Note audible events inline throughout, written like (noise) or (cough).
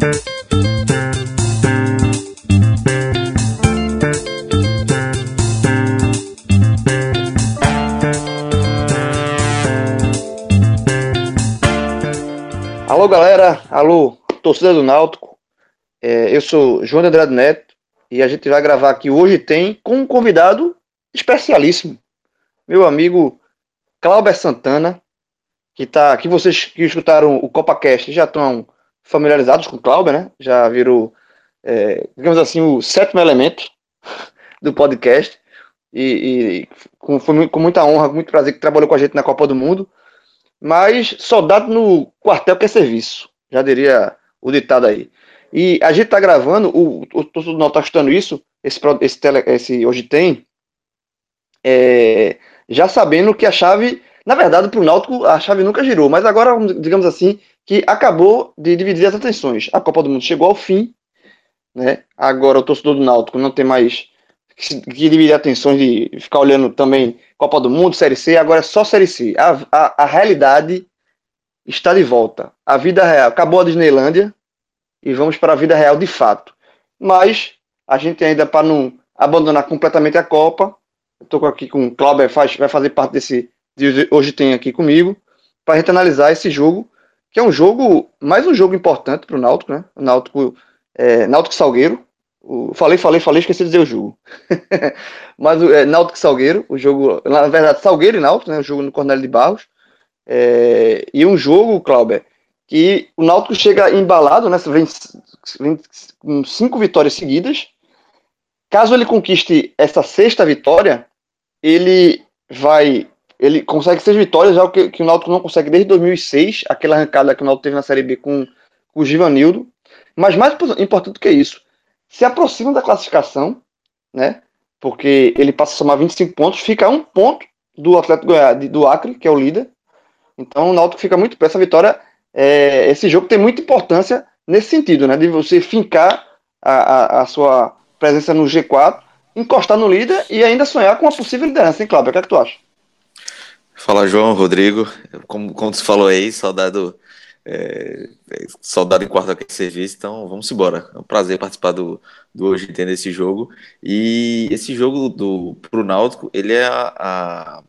Alô, galera. Alô, torcida do Náutico. É, eu sou João de Andrade Neto e a gente vai gravar aqui hoje tem com um convidado especialíssimo, meu amigo Cláudio Santana, que tá, que vocês que escutaram o CopaCast já estão familiarizados com Cláudio, né? Já viram, é, digamos assim, o sétimo elemento (laughs) do podcast e, e com, foi com muita honra, com muito prazer que trabalhou com a gente na Copa do Mundo. Mas soldado no quartel que é serviço, já diria o ditado aí. E a gente tá gravando, o, o torcedor não tá escutando isso, esse, esse, tele, esse hoje tem, é, já sabendo que a chave, na verdade, para o Náutico, a chave nunca girou, mas agora, digamos assim, que acabou de dividir as atenções. A Copa do Mundo chegou ao fim, né? Agora o torcedor do Náutico não tem mais que, que dividir atenções de ficar olhando também Copa do Mundo, Série C, agora é só Série C. A, a, a realidade está de volta. A vida real. Acabou a Disneylândia e vamos para a vida real de fato. Mas a gente ainda, para não abandonar completamente a Copa, estou aqui com o Cláudio, faz, vai fazer parte desse. De hoje tem aqui comigo, para a gente analisar esse jogo, que é um jogo, mais um jogo importante para o Náutico, né? O Náutico, é, Náutico Salgueiro. O, falei, falei, falei, esqueci de dizer o jogo. (laughs) Mas é, Náutico Salgueiro, o jogo, na verdade, Salgueiro e Náutico, né? O jogo no Cornélio de Barros. É, e um jogo, Cláudio, que o Náutico chega embalado, né? Vem, vem com cinco vitórias seguidas. Caso ele conquiste essa sexta vitória, ele vai. Ele consegue seis vitórias, já o que, que o Náutico não consegue desde 2006, aquela arrancada que o Náutico teve na Série B com, com o Givanildo. Mas mais importante do que isso, se aproxima da classificação, né? Porque ele passa a somar 25 pontos, fica a um ponto do Goiás, do Acre, que é o líder. Então o Náutico fica muito perto. Essa vitória, é, esse jogo tem muita importância nesse sentido, né? De você fincar a, a, a sua presença no G4 encostar no líder e ainda sonhar com uma possível liderança, hein, Cláudio? O que é que tu acha? Fala, João, Rodrigo. Como, como tu falou aí, soldado, é, soldado em quarto aqui de serviço, então vamos embora. É um prazer participar do, do hoje entender esse jogo. E esse jogo do pro Náutico, ele é a, a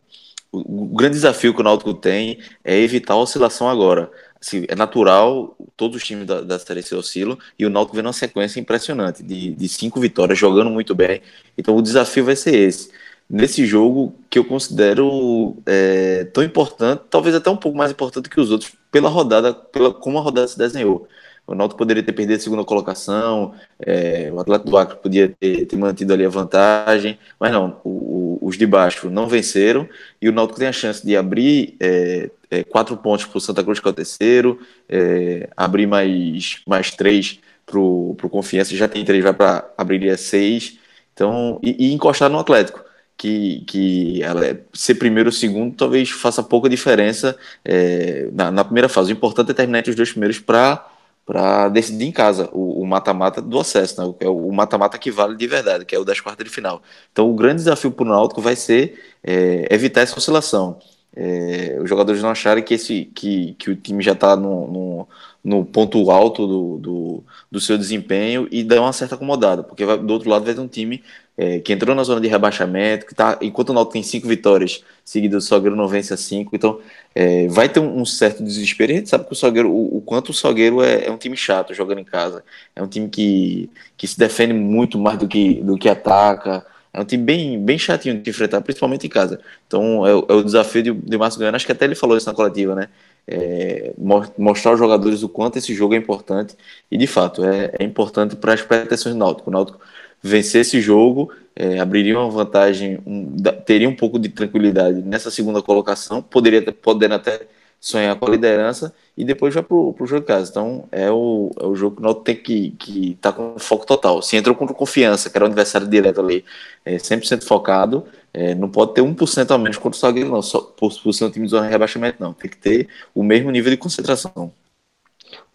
o, o grande desafio que o Náutico tem é evitar a oscilação agora assim, é natural, todos os times da, da Série C oscilam, e o Náutico vem numa sequência impressionante, de, de cinco vitórias, jogando muito bem. Então o desafio vai ser esse. Nesse jogo que eu considero é, tão importante, talvez até um pouco mais importante que os outros, pela rodada, pela, como a rodada se desenhou. O Náutico poderia ter perdido a segunda colocação, é, o Atlético do Acre podia ter, ter, mantido ali a vantagem, mas não, o, o, os de baixo não venceram e o Náutico tem a chance de abrir é, é, quatro pontos para o Santa Cruz, que é o terceiro, é, abrir mais, mais três para o Confiança, já tem três, vai para abrir seis, então, e, e, encostar no Atlético. Que, que ela é, ser primeiro ou segundo talvez faça pouca diferença é, na, na, primeira fase. O importante é terminar entre os dois primeiros para para decidir em casa o mata-mata do acesso, né? o mata-mata que vale de verdade, que é o das quartas de final. Então, o grande desafio para o Náutico vai ser é, evitar essa oscilação é, os jogadores não acharem que, esse, que, que o time já está no, no, no, ponto alto do, do, do, seu desempenho e dar uma certa acomodada, porque vai, do outro lado vai ter um time é, que entrou na zona de rebaixamento, que tá, enquanto o Náutico tem cinco vitórias seguidas, o Salgueiro não vence a cinco, então é, vai ter um, certo desespero, a gente sabe que o Salgueiro, o, o quanto o Salgueiro é, é, um time chato jogando em casa, é um time que, que se defende muito mais do que, do que ataca, é um time bem, bem chatinho de enfrentar, principalmente em casa. Então é, é o desafio de, de Márcio Goiano, acho que até ele falou isso na coletiva, né? É, mostrar aos jogadores o quanto esse jogo é importante. E de fato, é, é importante para as pretensões do Náutico. O Náutico vencer esse jogo é, abriria uma vantagem, um, teria um pouco de tranquilidade nessa segunda colocação, poderia podendo até sonhar com a liderança e depois vai pro, pro jogo de casa. Então é o, é o jogo que o Náutico tem que, que tá com foco total. Se entrou contra confiança, que era o adversário direto ali, é 100% focado, é, não pode ter 1% a menos contra o Salgueiro, não, só por, por ser um time de zona de rebaixamento, não. Tem que ter o mesmo nível de concentração.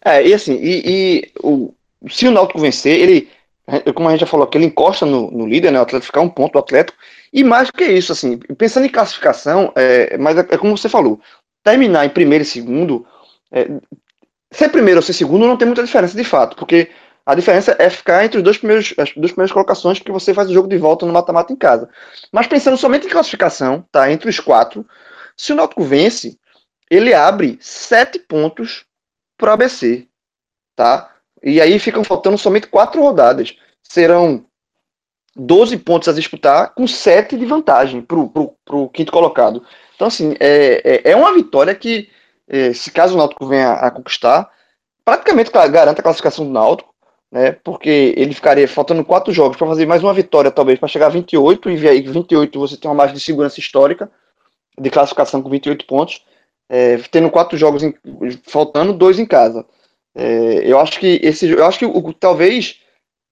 É, e assim, e, e o, se o Náutico vencer, ele, como a gente já falou aqui, ele encosta no, no líder, né, o Atlético ficar um ponto do Atlético, e mais que isso, assim, pensando em classificação, é, mas é, é como você falou, terminar em primeiro e segundo, é, ser primeiro ou ser segundo não tem muita diferença de fato, porque a diferença é ficar entre os dois primeiros, as duas primeiras colocações, porque você faz o jogo de volta no mata-mata em casa. Mas pensando somente em classificação, tá? Entre os quatro, se o Náutico vence, ele abre sete pontos para o ABC, tá? E aí ficam faltando somente quatro rodadas. Serão 12 pontos a disputar, com 7 de vantagem para o quinto colocado. Então, assim, é, é, é uma vitória que, é, se caso o Náutico venha a, conquistar, praticamente garante a classificação do Náutico, né? Porque ele ficaria faltando quatro jogos para fazer mais uma vitória, talvez, para chegar a 28, e aí 28 você tem uma margem de segurança histórica de classificação com 28 pontos, é, tendo quatro jogos em, faltando, dois em casa. É, eu acho que esse, eu acho que o, talvez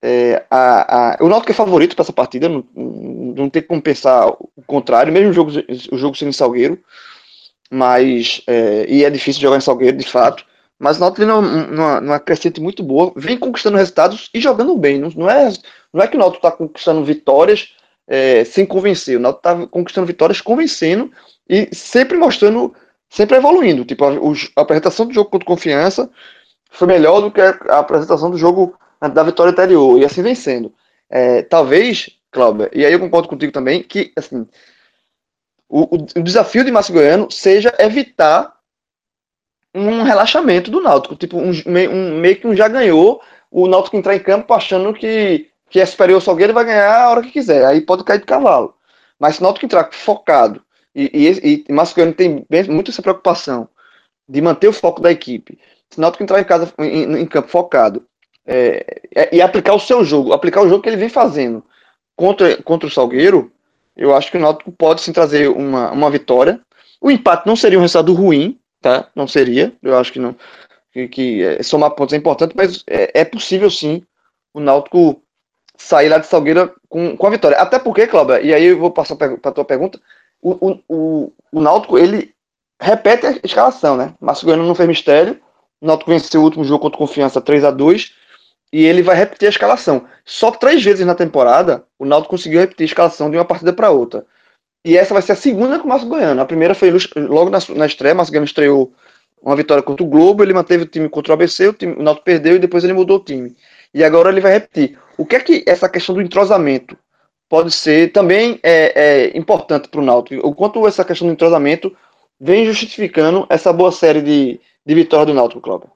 é, a, a, o Náutico é favorito para essa partida, não, não tem como pensar o contrário, mesmo o jogo, o jogo sendo em Salgueiro, mas é, e é difícil jogar em Salgueiro, de fato. Mas o Náutico vem numa, numa crescente muito boa, vem conquistando resultados e jogando bem. Não, não é, não é que o Náutico está conquistando vitórias é, sem convencer. O Náutico está conquistando vitórias convencendo e sempre mostrando, sempre evoluindo. Tipo, a, a apresentação do jogo contra confiança foi melhor do que a, apresentação do jogo da vitória anterior, e assim vencendo. É, talvez, Cláudia, e aí eu concordo contigo também, que assim, o, o, desafio de Márcio Goiano seja evitar um relaxamento do Náutico, tipo, um, um, meio que um já ganhou, o Náutico entrar em campo achando que, que é superior ao Salgueiro vai ganhar a hora que quiser, aí pode cair de cavalo. Mas se o Náutico entrar focado, e, e, e Márcio Goiano tem bem, muito essa preocupação de manter o foco da equipe, se o Náutico entrar em, casa, em, em campo focado é, é, e aplicar o seu jogo, aplicar o jogo que ele vem fazendo contra, contra o Salgueiro, eu acho que o Náutico pode sim trazer uma, uma vitória. O empate não seria um resultado ruim, tá? Não seria. Eu acho que não. Que, que é, somar pontos é importante, mas é, é, possível sim o Náutico sair lá de Salgueira com, com a vitória. Até porque, Cláudia, e aí eu vou passar para a tua pergunta, o, o, o, o Náutico, ele repete a escalação, né? Márcio Goiano não fez mistério, o Náutico venceu o último jogo contra Confiança 3 a 2 e ele vai repetir a escalação. Só três vezes na temporada o Náutico conseguiu repetir a escalação de uma partida para outra. E essa vai ser a segunda com o Márcio Goiano. A primeira foi logo na, na estreia, o Márcio Goiano estreou uma vitória contra o Globo, ele manteve o time contra o ABC, o, time, o Náutico perdeu e depois ele mudou o time. E agora ele vai repetir. O que é que essa questão do entrosamento pode ser também é, é importante para o Náutico? O quanto essa questão do entrosamento vem justificando essa boa série de, de vitórias do Náutico, Cláudio?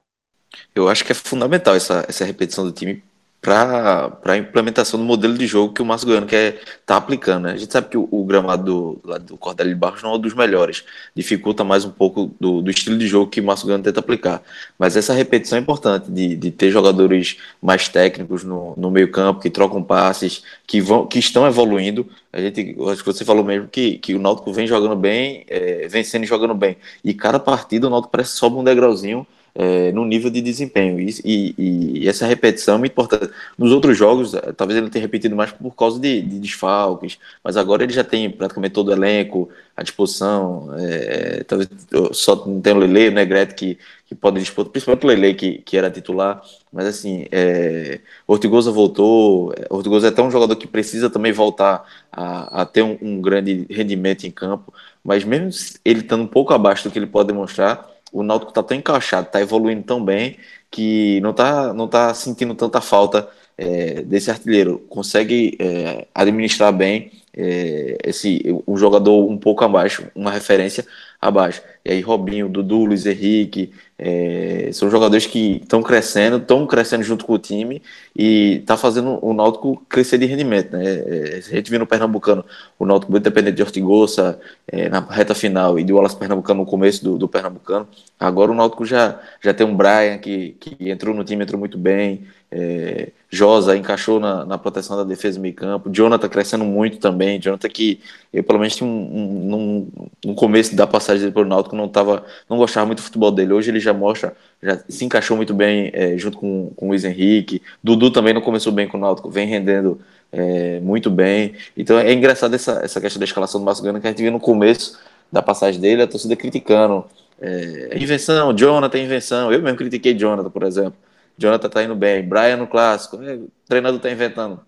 Eu acho que é fundamental essa, essa repetição do time para a implementação do modelo de jogo que o Márcio Goiano quer tá aplicando. Né? A gente sabe que o, o gramado do, do Cordelli de Barros não é um dos melhores, dificulta mais um pouco do, do estilo de jogo que o Márcio Goiano tenta aplicar. Mas essa repetição é importante, de, de ter jogadores mais técnicos no, no meio campo, que trocam passes, que, vão, que estão evoluindo. A gente, acho que você falou mesmo que, que o Náutico vem jogando bem, é, vencendo e jogando bem. E cada partida o Náutico parece sobe um degrauzinho é, no nível de desempenho. E, e, e, essa repetição é muito importante. Nos outros jogos, é, talvez ele tenha repetido mais por causa de, de desfalques, mas agora ele já tem praticamente todo o elenco à disposição. É, talvez só não tem o Lele, o Negrete que, que pode dispor, principalmente o Lele que, que era titular. Mas assim, é, Ortigosa voltou. Ortigosa é até um jogador que precisa também voltar a, a ter um, um grande rendimento em campo. Mas mesmo ele estando um pouco abaixo do que ele pode demonstrar, o Náutico está tão encaixado, está evoluindo tão bem que não está não tá sentindo tanta falta é, desse artilheiro. Consegue é, administrar bem é, esse um jogador um pouco abaixo, uma referência abaixo. E aí Robinho, Dudu, Luiz Henrique, é, são jogadores que estão crescendo, estão crescendo junto com o time e está fazendo o Náutico crescer de rendimento. Né? É, a gente viu no Pernambucano o Náutico muito dependente de Ortigosa é, na reta final e do Wallace Pernambucano no começo do, do, Pernambucano. Agora o Náutico já, já tem um Brian que, que entrou no time, entrou muito bem. É, Josa encaixou na, na, proteção da defesa meio campo. Jonathan crescendo muito também. Jonathan que eu pelo menos tinha um, um, um, começo da passagem dele pelo Náutico não tava, não gostava muito do futebol dele. Hoje ele já mostra, já se encaixou muito bem é, junto com, com o Luiz Henrique. Dudu também não começou bem com o Náutico, vem rendendo é, muito bem. Então é engraçado essa, essa questão da escalação do Gana que a gente viu no começo da passagem dele, a torcida criticando. É, invenção, Jonathan, invenção. Eu mesmo critiquei Jonathan, por exemplo. Jonathan tá indo bem. Brian no clássico. É, o treinador tá inventando.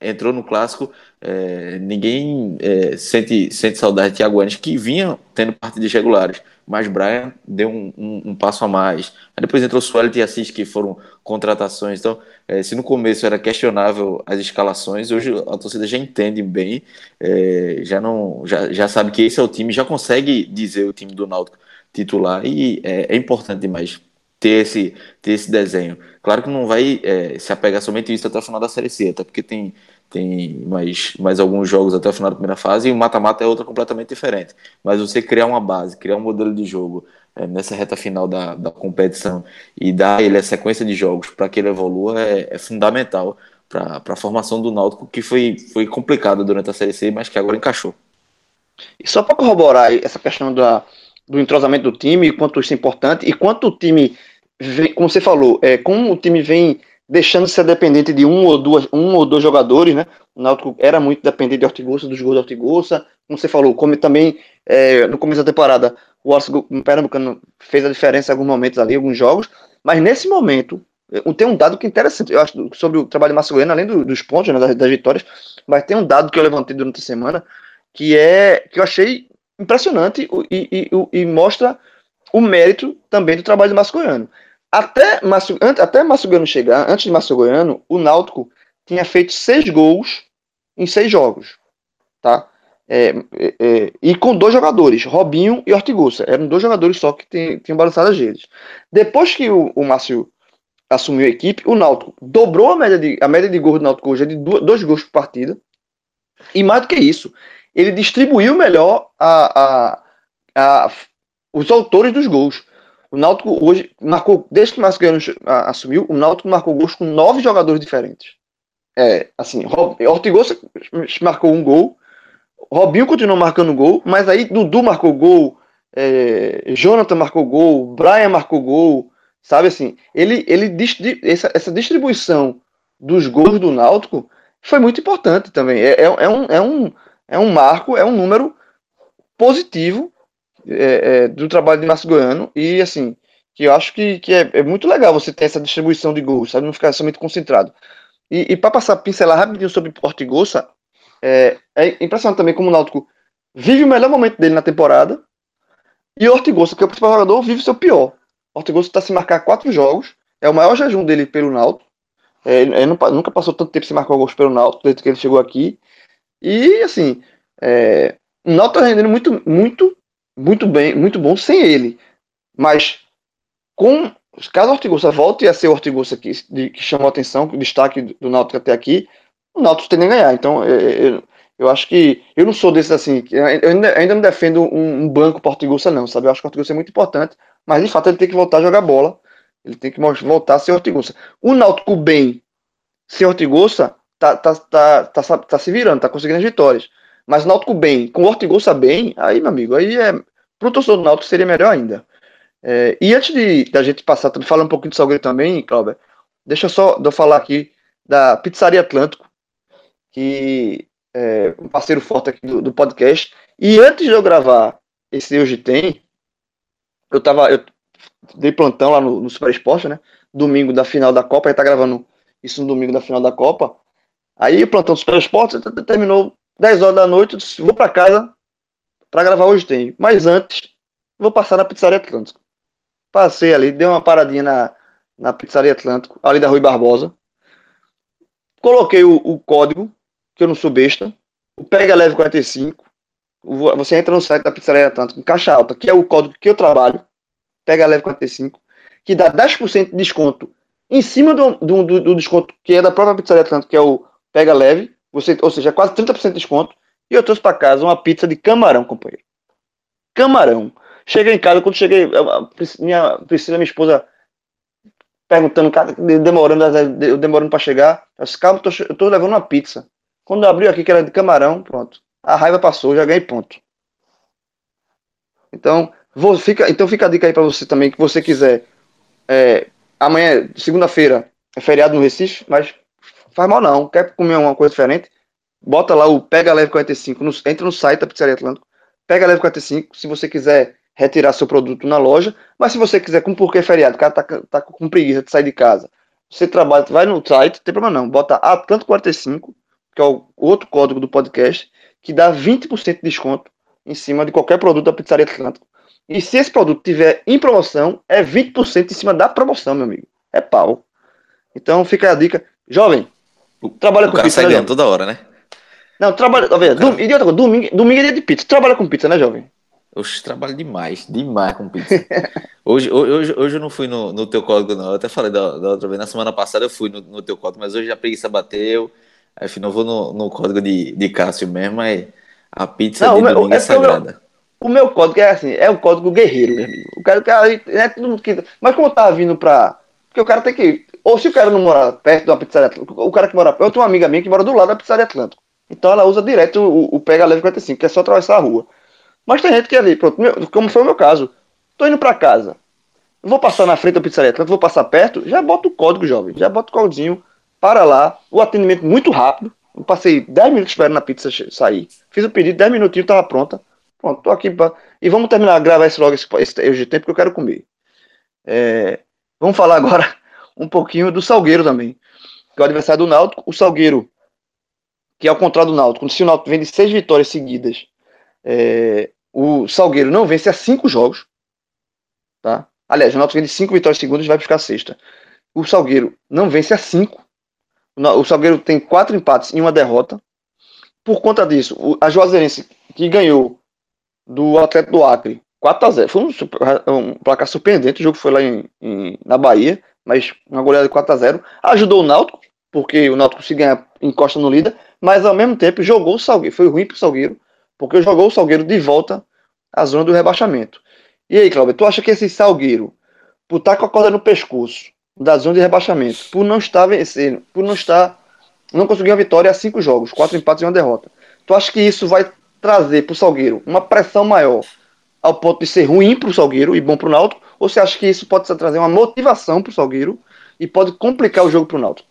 Entrou no clássico, é, ninguém é, sente, sente saudade de Thiago Enes, que vinha tendo partidas regulares, mas Brian deu um, um, um passo a mais. Aí depois entrou Sueli e Assis, que foram contratações. Então, é, se no começo era questionável as escalações, hoje a torcida já entende bem, é, já, não, já, já sabe que esse é o time, já consegue dizer o time do Náutico titular, e é, é importante demais ter esse, ter esse desenho. Claro que não vai é, se apegar somente isso até o final da Série C, até porque tem, tem mais, mais alguns jogos até o final da primeira fase e o mata-mata é outra completamente diferente. Mas você criar uma base, criar um modelo de jogo é, nessa reta final da, da competição e dar ele a sequência de jogos para que ele evolua é, é fundamental para a formação do Náutico, que foi, foi complicada durante a Série C, mas que agora encaixou. E só para corroborar essa questão da, do entrosamento do time, quanto isso é importante, e quanto o time vem, como você falou, é, como o time vem deixando de ser dependente de um ou, duas, um ou dois jogadores, né? O Náutico era muito dependente de Ortigosa, dos gols de Ortigosa, como você falou, como também é, no começo da temporada o Wallace Pernambucano fez a diferença em alguns momentos ali, alguns jogos, mas nesse momento tem um dado que é interessante, eu acho, sobre o trabalho de Márcio Goiano, além do, dos pontos, né, das, das, vitórias, mas tem um dado que eu levantei durante a semana, que é que eu achei impressionante e, e, e, mostra o mérito também do trabalho de Márcio Goiano. Até Márcio, até Márcio Goiano chegar, antes de Márcio Goiano, o Náutico tinha feito seis gols em seis jogos. Tá? É, é, é, e com dois jogadores, Robinho e Ortigosa. Eram dois jogadores só que tinham balançado as redes. Depois que o, o Márcio assumiu a equipe, o Náutico dobrou a média de, a média de gols do Náutico hoje é de dois gols por partida. E mais do que isso, ele distribuiu melhor a, a, a, os autores dos gols. O Náutico hoje marcou, desde que o Márcio assumiu, o Náutico marcou gols com nove jogadores diferentes. É, assim, Ortigosa marcou um gol, Robinho continuou marcando gol, mas aí Dudu marcou gol, é, Jonathan marcou gol, Brian marcou gol, sabe assim? Ele, ele essa, essa distribuição dos gols do Náutico foi muito importante também. É, é, é, um, é, um, é um marco, é um número positivo é, é, do trabalho de Márcio Goiano e assim, que eu acho que, que é, é, muito legal você ter essa distribuição de gols, sabe? Não ficar somente concentrado. E, e para passar pincelar rapidinho sobre Portigosa, é, é impressionante também como o Náutico vive o melhor momento dele na temporada e Ortigosa, que é o principal jogador, vive o seu pior. Ortigosa está se marcar quatro jogos, é o maior jejum dele pelo Náutico. É, ele nunca passou tanto tempo sem marcar gols pelo Náutico desde que ele chegou aqui. E assim, é, o Náutico está rendendo muito, muito muito bem, muito bom sem ele. Mas com caso o Ortigosa volte a ser o Ortigosa que, de, que chamou a atenção, o destaque do, Náutico até aqui, o Náutico tem nem ganhar. Então eu, eu, acho que eu não sou desses assim, eu ainda, ainda não defendo um, um banco Portigosa não, sabe? Eu acho que o Ortigosa é muito importante, mas de fato ele tem que voltar a jogar bola. Ele tem que voltar a ser Ortigosa. O Náutico bem sem Ortigosa tá, tá, tá, tá, tá, se virando, tá conseguindo as vitórias. Mas Náutico bem, com o Ortigosa bem, aí, meu amigo, aí é para o torcedor do Náutico seria melhor ainda. É, e antes de da gente passar, falar um pouquinho do Salgueiro também, Cláudio, deixa só eu falar aqui da Pizzaria Atlântico, que é um parceiro forte aqui do, do podcast. E antes de eu gravar esse Hoje Tem, eu tava, eu dei plantão lá no, no Super Esporte, né? Domingo da final da Copa, a gente tá gravando isso no domingo da final da Copa. Aí o plantão do Super Esporte terminou 10 horas da noite, eu disse, vou para casa para gravar hoje tem. Mas antes, vou passar na Pizzaria Atlântico. Passei ali, dei uma paradinha na, na Pizzaria Atlântico, ali da Rui Barbosa. Coloquei o, o código, que eu não sou besta, o Pega Leve 45. Você entra no site da Pizzaria Atlântico, caixa alta, que é o código que eu trabalho, Pega Leve 45, que dá 10% de desconto em cima do, do, do, desconto que é da própria Pizzaria Atlântico, que é o Pega Leve, você, ou seja, quase 30% de desconto. E eu trouxe para casa uma pizza de camarão, companheiro. Camarão. Cheguei em casa, quando cheguei, minha Priscila, minha esposa, perguntando, cara, demorando, eu demorando para chegar. Eu disse, calma, tô, eu tô levando uma pizza. Quando abriu aqui, que era de camarão, pronto. A raiva passou, já ganhei ponto. Então, vou, fica, então fica a dica aí para você também, que você quiser. É, amanhã, segunda-feira, é feriado no Recife, mas faz mal não. Quer comer uma coisa diferente? bota lá o Pega Leve 45, no, entra no site da Pizzaria Atlântico, Pega Leve 45, se você quiser retirar seu produto na loja, mas se você quiser, com porque é feriado, o cara tá, tá com preguiça de sair de casa, você trabalha, vai no site, não tem problema não, bota Atlântico 45, que é o outro código do podcast, que dá 20% de desconto em cima de qualquer produto da Pizzaria Atlântico. E se esse produto tiver em promoção, é 20% em cima da promoção, meu amigo. É pau. Então fica a dica. Jovem, trabalha o com cara pizza, sai né, toda hora, né? Não, trabalha. Cara. outra coisa, domingo, domingo é dia de pizza. Trabalha com pizza, né, jovem? Oxe, trabalho demais, demais com pizza. (laughs) Hoje, hoje, hoje eu não fui no, no teu código, não. Eu até falei da, da outra vez. Na semana passada eu fui no, no teu código, mas hoje a preguiça bateu. Aí, afinal, eu vou no, no código de, de Cássio mesmo, mas a pizza Não, de meu- domingo é, é porque o meu- sagrada. O meu código é assim, é o código guerreiro, meu amigo. O cara, o cara é todo mundo que. Mas como eu tava vindo pra. Porque o cara tem que. Ou se o cara não mora perto de uma pizzaria Atlântico, o cara que mora. Eu tenho uma amiga minha que mora do lado da pizzaria Atlântico. Então ela usa direto o, o Pega Leve 45, que é só atravessar a rua. Mas tem gente que é ali, pronto, meu- como foi o meu caso. Tô indo pra casa. Vou passar na frente da pizzaria Atlântico, vou passar perto, já bota o código, jovem. Já bota o códigozinho, para lá. O atendimento muito rápido. Eu passei 10 minutos esperando a pizza sair. Fiz o pedido, 10 minutinhos, tava pronta. Pronto, tô aqui pra... E vamos terminar, gravar esse logo esse, esse hoje tempo que eu quero comer. É, Vamos falar agora um pouquinho do Salgueiro também. Que é o adversário do Náutico. O Salgueiro, que é ao contrário do Náutico, se o Náutico vem de seis vitórias seguidas, é, o Salgueiro não vence há cinco jogos. Tá? Aliás, o Náutico vem de cinco vitórias seguidas e vai a sexta. O Salgueiro não vence há cinco. O O Salgueiro tem quatro empates e uma derrota. Por conta disso, o- a Juazeirense, que ganhou do Atlético do Acre 4x0, foi um, um placar surpreendente. O jogo foi lá em, em- na Bahia, mas uma goleada de 4x0. Ajudou o Náutico, porque o Náutico se ganha encosta no líder, mas ao mesmo tempo jogou o Salgueiro. Foi ruim pro Salgueiro, porque jogou o Salgueiro de volta à zona do rebaixamento. E aí, Cláudio, tu acha que esse Salgueiro, por estar com a corda no pescoço da zona de rebaixamento, por não estar vencendo, por não estar. não conseguir uma vitória há cinco jogos, quatro empates e uma derrota. Tu acha que isso vai trazer pro Salgueiro uma pressão maior ao ponto de ser ruim pro Salgueiro e bom pro Náutico? Ou você acha que isso pode trazer uma motivação pro Salgueiro e pode complicar o jogo pro Náutico?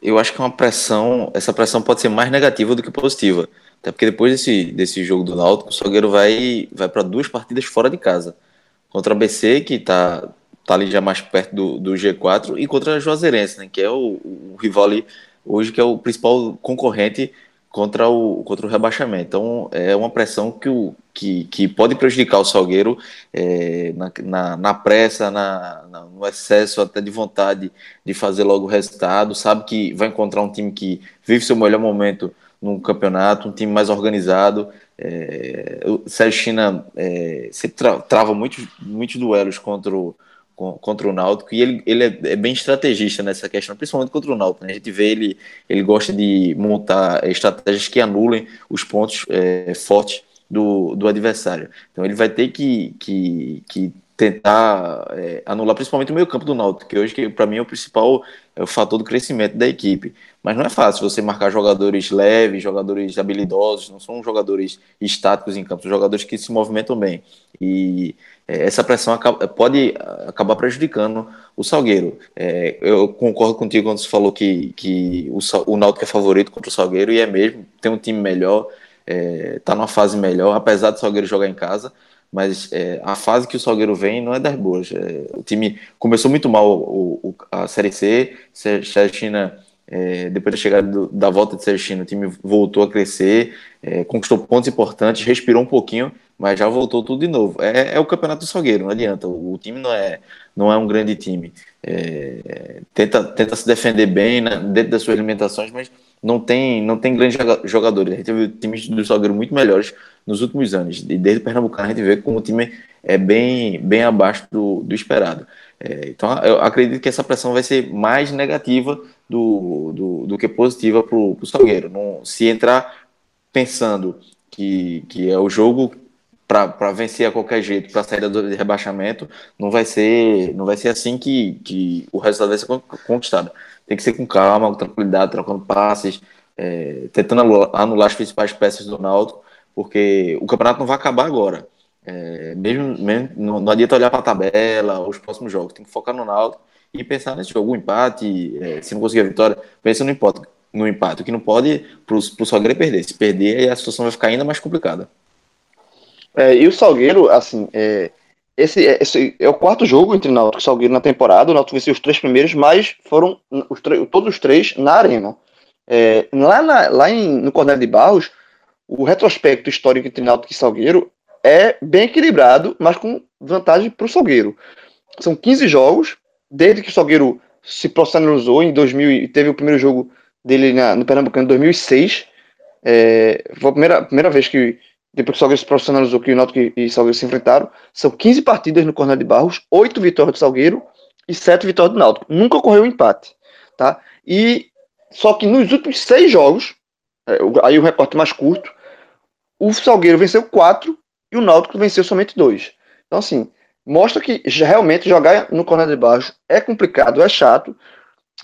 Eu acho que é uma pressão, essa pressão pode ser mais negativa do que positiva. Até porque depois desse, desse jogo do Náutico, o Salgueiro vai, vai para duas partidas fora de casa. Contra a BC, que tá, tá ali já mais perto do, do G4, e contra a Juazeirense, né, que é o, o rival ali hoje, que é o principal concorrente contra o, contra o rebaixamento. Então, é uma pressão que, o, que, que pode prejudicar o Salgueiro é, na, na, na pressa, na, na- no excesso até de vontade de fazer logo o resultado. Sabe que vai encontrar um time que vive seu melhor momento no campeonato, um time mais organizado. É, o Sérgio China é, sempre tra- trava muitos, muitos duelos contra o, contra o Náutico e ele, ele é, é bem estrategista nessa questão, principalmente contra o Náutico. né? A gente vê ele, ele gosta de montar estratégias que anulem os pontos é, fortes do, do adversário. Então ele vai ter que, que, que tentar é, anular principalmente o meio campo do Náutico, que hoje que para mim é o principal é o fator do crescimento da equipe. Mas não é fácil você marcar jogadores leves, jogadores habilidosos, não são jogadores estáticos em campo, são jogadores que se movimentam bem. E é, essa pressão acaba- pode acabar prejudicando o Salgueiro. É, eu concordo contigo quando você falou que, que o, o Náutico é favorito contra o Salgueiro, e é mesmo, tem um time melhor, é, tá numa fase melhor, apesar do Salgueiro jogar em casa, mas é, a fase que o Salgueiro vem não é das boas. É, o time começou muito mal o, o- a Série C, Sérgio China, é, depois da chegada do- da volta de Sérgio China, o time voltou a crescer, é, conquistou pontos importantes, respirou um pouquinho, mas já voltou tudo de novo. É, é o campeonato do Salgueiro, não adianta. O, o time não é, não é um grande time. É, tenta, tenta se defender bem né, dentro das suas limitações, mas não tem, não tem grandes joga- jogadores. A gente viu times do Salgueiro muito melhores nos últimos anos. E desde o Pernambucano a gente vê como o time é bem, bem abaixo do, do esperado. É, então eu acredito que essa pressão vai ser mais negativa do, do, do que positiva para o Salgueiro. Não, se entrar pensando que, que é o jogo para vencer a qualquer jeito, para sair da zona de rebaixamento, não vai ser, não vai ser assim que, que o resultado vai ser con- conquistado. Tem que ser com calma, com tranquilidade, trocando passes, é, tentando anular, as principais peças do Náutico, porque o campeonato não vai acabar agora. É, mesmo, mesmo não, não adianta olhar para a tabela, os próximos jogos, tem que focar no Náutico e pensar nesse jogo, o empate, é, se não conseguir a vitória, pensa no empate, no empate. O que não pode para o Salgueiro é perder. Se perder, a situação vai ficar ainda mais complicada. É, e o Salgueiro, assim, é, esse, é- esse é o quarto jogo entre Náutico e Salgueiro na temporada. O Náutico venceu os três primeiros, mas foram os todos os três na arena. É, lá na, lá em, no Cornélio de Barros, o retrospecto histórico entre Náutico e Salgueiro é bem equilibrado, mas com vantagem para o Salgueiro. São 15 jogos, desde que o Salgueiro se profissionalizou em 2000 e teve o primeiro jogo dele na, no Pernambucano em 2006. É, foi a primeira, primeira vez que, depois que o Salgueiro se profissionalizou, que o Náutico e, o Salgueiro se enfrentaram. São 15 partidas no Cornélio de Barros, 8 vitórias do Salgueiro e 7 vitórias do Náutico. Nunca ocorreu um empate. Tá? E só que nos últimos seis jogos, é, aí o recorte mais curto, o Salgueiro venceu quatro e o Náutico venceu somente dois. Então, assim, mostra que realmente jogar no corner de baixo é complicado, é chato,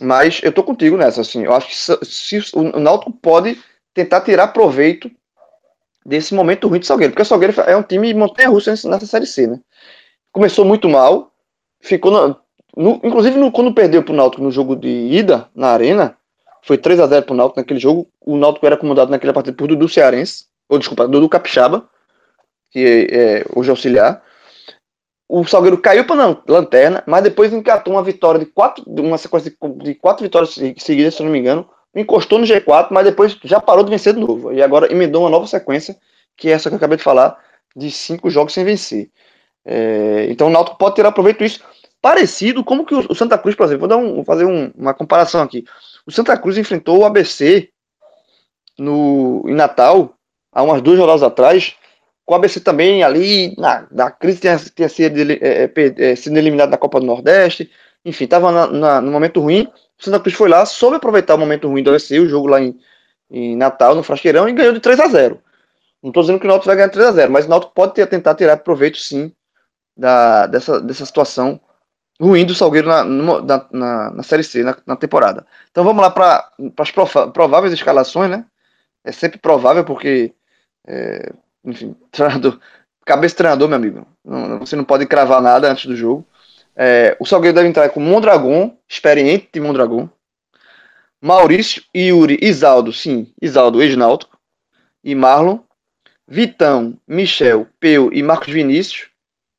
mas eu tô contigo nessa, assim, eu acho que se, se o Náutico pode tentar tirar proveito desse momento ruim de Salgueiro, porque o Salgueiro é um time montanha-russa nessa Série C, né? Começou muito mal, ficou no, no, inclusive no, quando perdeu pro Náutico no jogo de ida na Arena, foi 3 a 0 pro Náutico naquele jogo, o Náutico era comandado naquela partida por Dudu Cearense, ou desculpa, Dudu Capixaba, que é, é hoje auxiliar. O Salgueiro caiu para lanterna, mas depois encatou uma vitória de quatro, uma sequência de quatro vitórias seguidas, se não me engano. Encostou no G4, mas depois já parou de vencer de novo. E agora emendou uma nova sequência, que é essa que eu acabei de falar, de cinco jogos sem vencer. É, então o Náutico pode tirar proveito disso. Parecido como que o Santa Cruz, por exemplo, vou, dar um, vou fazer um, uma comparação aqui. O Santa Cruz enfrentou o ABC no, em Natal há umas duas rodadas atrás, com o ABC também ali, na, na crise, tinha, tinha sido, é, é, é, sido eliminado da Copa do Nordeste, enfim, estava no momento ruim. O Santa Cruz foi lá, soube aproveitar o momento ruim do ABC, o jogo lá em, em Natal, no Frasqueirão, e ganhou de 3 a 0 Não estou dizendo que o Náutico vai ganhar 3 a 0 mas o Náutico pode ter, tentar tirar proveito, sim, da, dessa, dessa situação ruim do Salgueiro na, na, na, na Série C, na, na temporada. Então vamos lá para as prováveis escalações, né? É sempre provável porque é, enfim, (laughs) treinador, cabeça treinador, meu amigo. Não, você não pode cravar nada antes do jogo. É, o Salgueiro deve entrar com Mondragon, experiente de Mondragon. Maurício, Yuri, Isaldo, sim, Isaldo, ex-náutico. E Marlon. Vitão, Michel, Peu e Marcos Vinícius.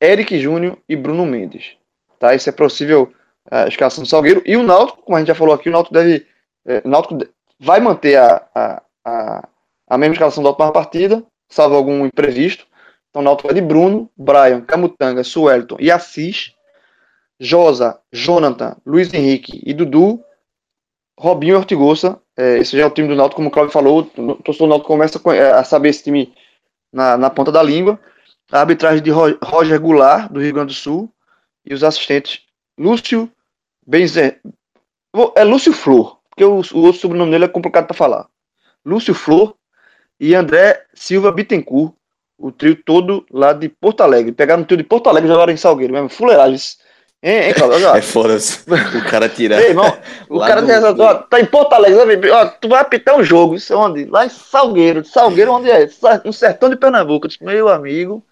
Eric Júnior e Bruno Mendes. Tá? Isso é possível é, a escalação do Salgueiro. E o Náutico, como a gente já falou aqui, o Náutico deve. É, o Náutico vai manter a, a, a, a mesma escalação da última partida, salvo algum imprevisto. Então, na altura de Bruno, Brian, Camutanga, Suelton e Assis, Josa, Jonathan, Luiz Henrique e Dudu, Robinho e Ortigosa. É, esse já é o time do Náutico, como o Claudio falou. O torcedor do Náutico começa a saber esse time na, na ponta da língua. A arbitragem de Roger Goulart, do Rio Grande do Sul, e os assistentes Lúcio Benzer. É Lúcio Flor, porque o, o outro sobrenome dele é complicado para falar. Lúcio Flor e André Silva Bittencourt, o trio todo lá de Porto Alegre. Pegaram o trio de Porto Alegre e jogaram em Salgueiro mesmo. Fuleiragem. Hein, hein, Cláudio? É foda o cara tirar. Ei, irmão, o cara do... ó, tá em Porto Alegre, ó, tu vai apitar um jogo, isso é onde? Lá em Salgueiro. Salgueiro onde é? No sertão de Pernambuco. Disse, meu amigo,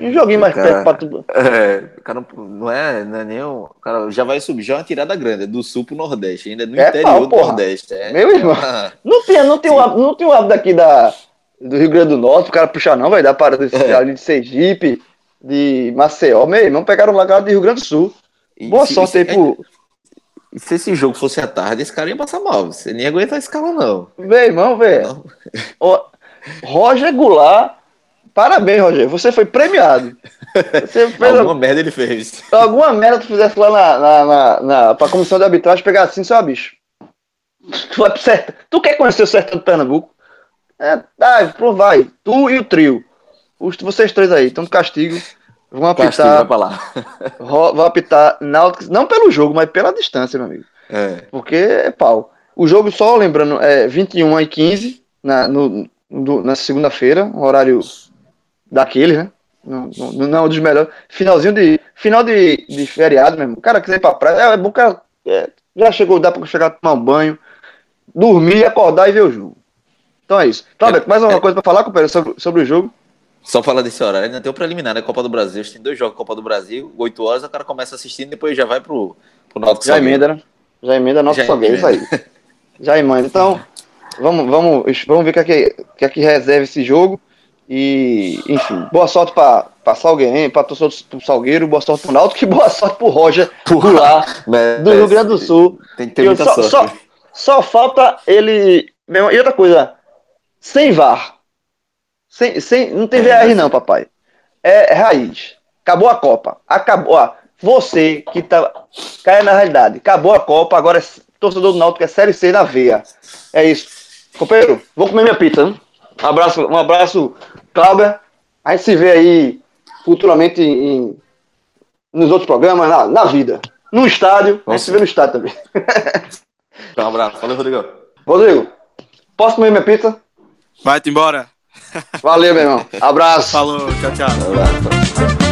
um joguinho mais cara, perto pra tu. É, o cara não é, não é nem o. O cara já vai subir, já é uma tirada grande, é do sul pro Nordeste, ainda é no é interior pau, do Nordeste. É, Meu irmão, não tem, não tem, um, não tem um hábito daqui da, do Rio Grande do Norte, o cara puxar não, vai dar para é. ali de Sergipe, de Maceió, meu irmão, pegaram lá do Rio Grande do Sul. E Boa se, sorte aí pro. Se esse jogo fosse à tarde, esse cara ia passar mal. Você nem aguenta a escala, não. Meu irmão, velho. (laughs) Roger Goulart Parabéns, Roger. Você foi premiado. Você (laughs) alguma merda ele fez. (laughs) Alguma merda tu fizesse lá na, na, na, na pra comissão de arbitragem pegar assim, só bicho. Tu vai pro certo. Tu quer conhecer o sertão do Pernambuco? É, vai, vai. Tu e o trio. Os, vocês três aí, estão de castigo. Vão apitar. Castigo, vai pra lá. (laughs) vão apitar Náutico, não pelo jogo, mas pela distância, meu amigo. É. Porque é pau. O jogo, só lembrando, é 21 e 15 na, no, na segunda-feira, um horário daquele, né? Não, não, não é dos melhores. Finalzinho de. Final de, de feriado mesmo. O cara quiser ir pra praia. É, é bom cara. É, já chegou, dá pra chegar tomar um banho, dormir, acordar e ver o jogo. Então é isso. Tá, é, mais alguma é, coisa pra falar, companheiro, sobre, sobre o jogo? Só falar desse horário, ainda tem o preliminar, né? Copa do Brasil. Tem dois jogos Copa do Brasil, 8 horas, o cara começa assistindo e depois já vai pro, pro Náutico Já emenda, né? Já emenda Náutico Salgueiro, isso aí. já emenda. Então, vamos, vamos, vamos ver o que é que, que, é que reserva esse jogo. E, enfim, boa sorte para Salgueiro, para torcedor do Salgueiro, boa sorte para o Náutico e boa sorte para o Roger lá (laughs) do Rio Grande do Sul. Tem que ter muita só, sorte. Só, só, falta ele E outra coisa, sem VAR. Sem, sem, não tem VR, não, papai. É, é raiz. Acabou a Copa. Acabou. Ó, você que tá. Cai na realidade. Acabou a Copa, agora é torcedor do Náutico é Série C na veia. É isso. Companheiro, vou comer minha pizza. Hein? Um abraço, um abraço, Cláudia. A gente se vê aí futuramente em, nos outros programas, na, na vida. No estádio. Nossa. A gente se vê no estádio também. (laughs) um abraço. Valeu, Rodrigo. Rodrigo, posso comer minha pizza? Vai-te embora. Valeu, meu irmão. Abraço. Falou, tchau, tchau. Abraço.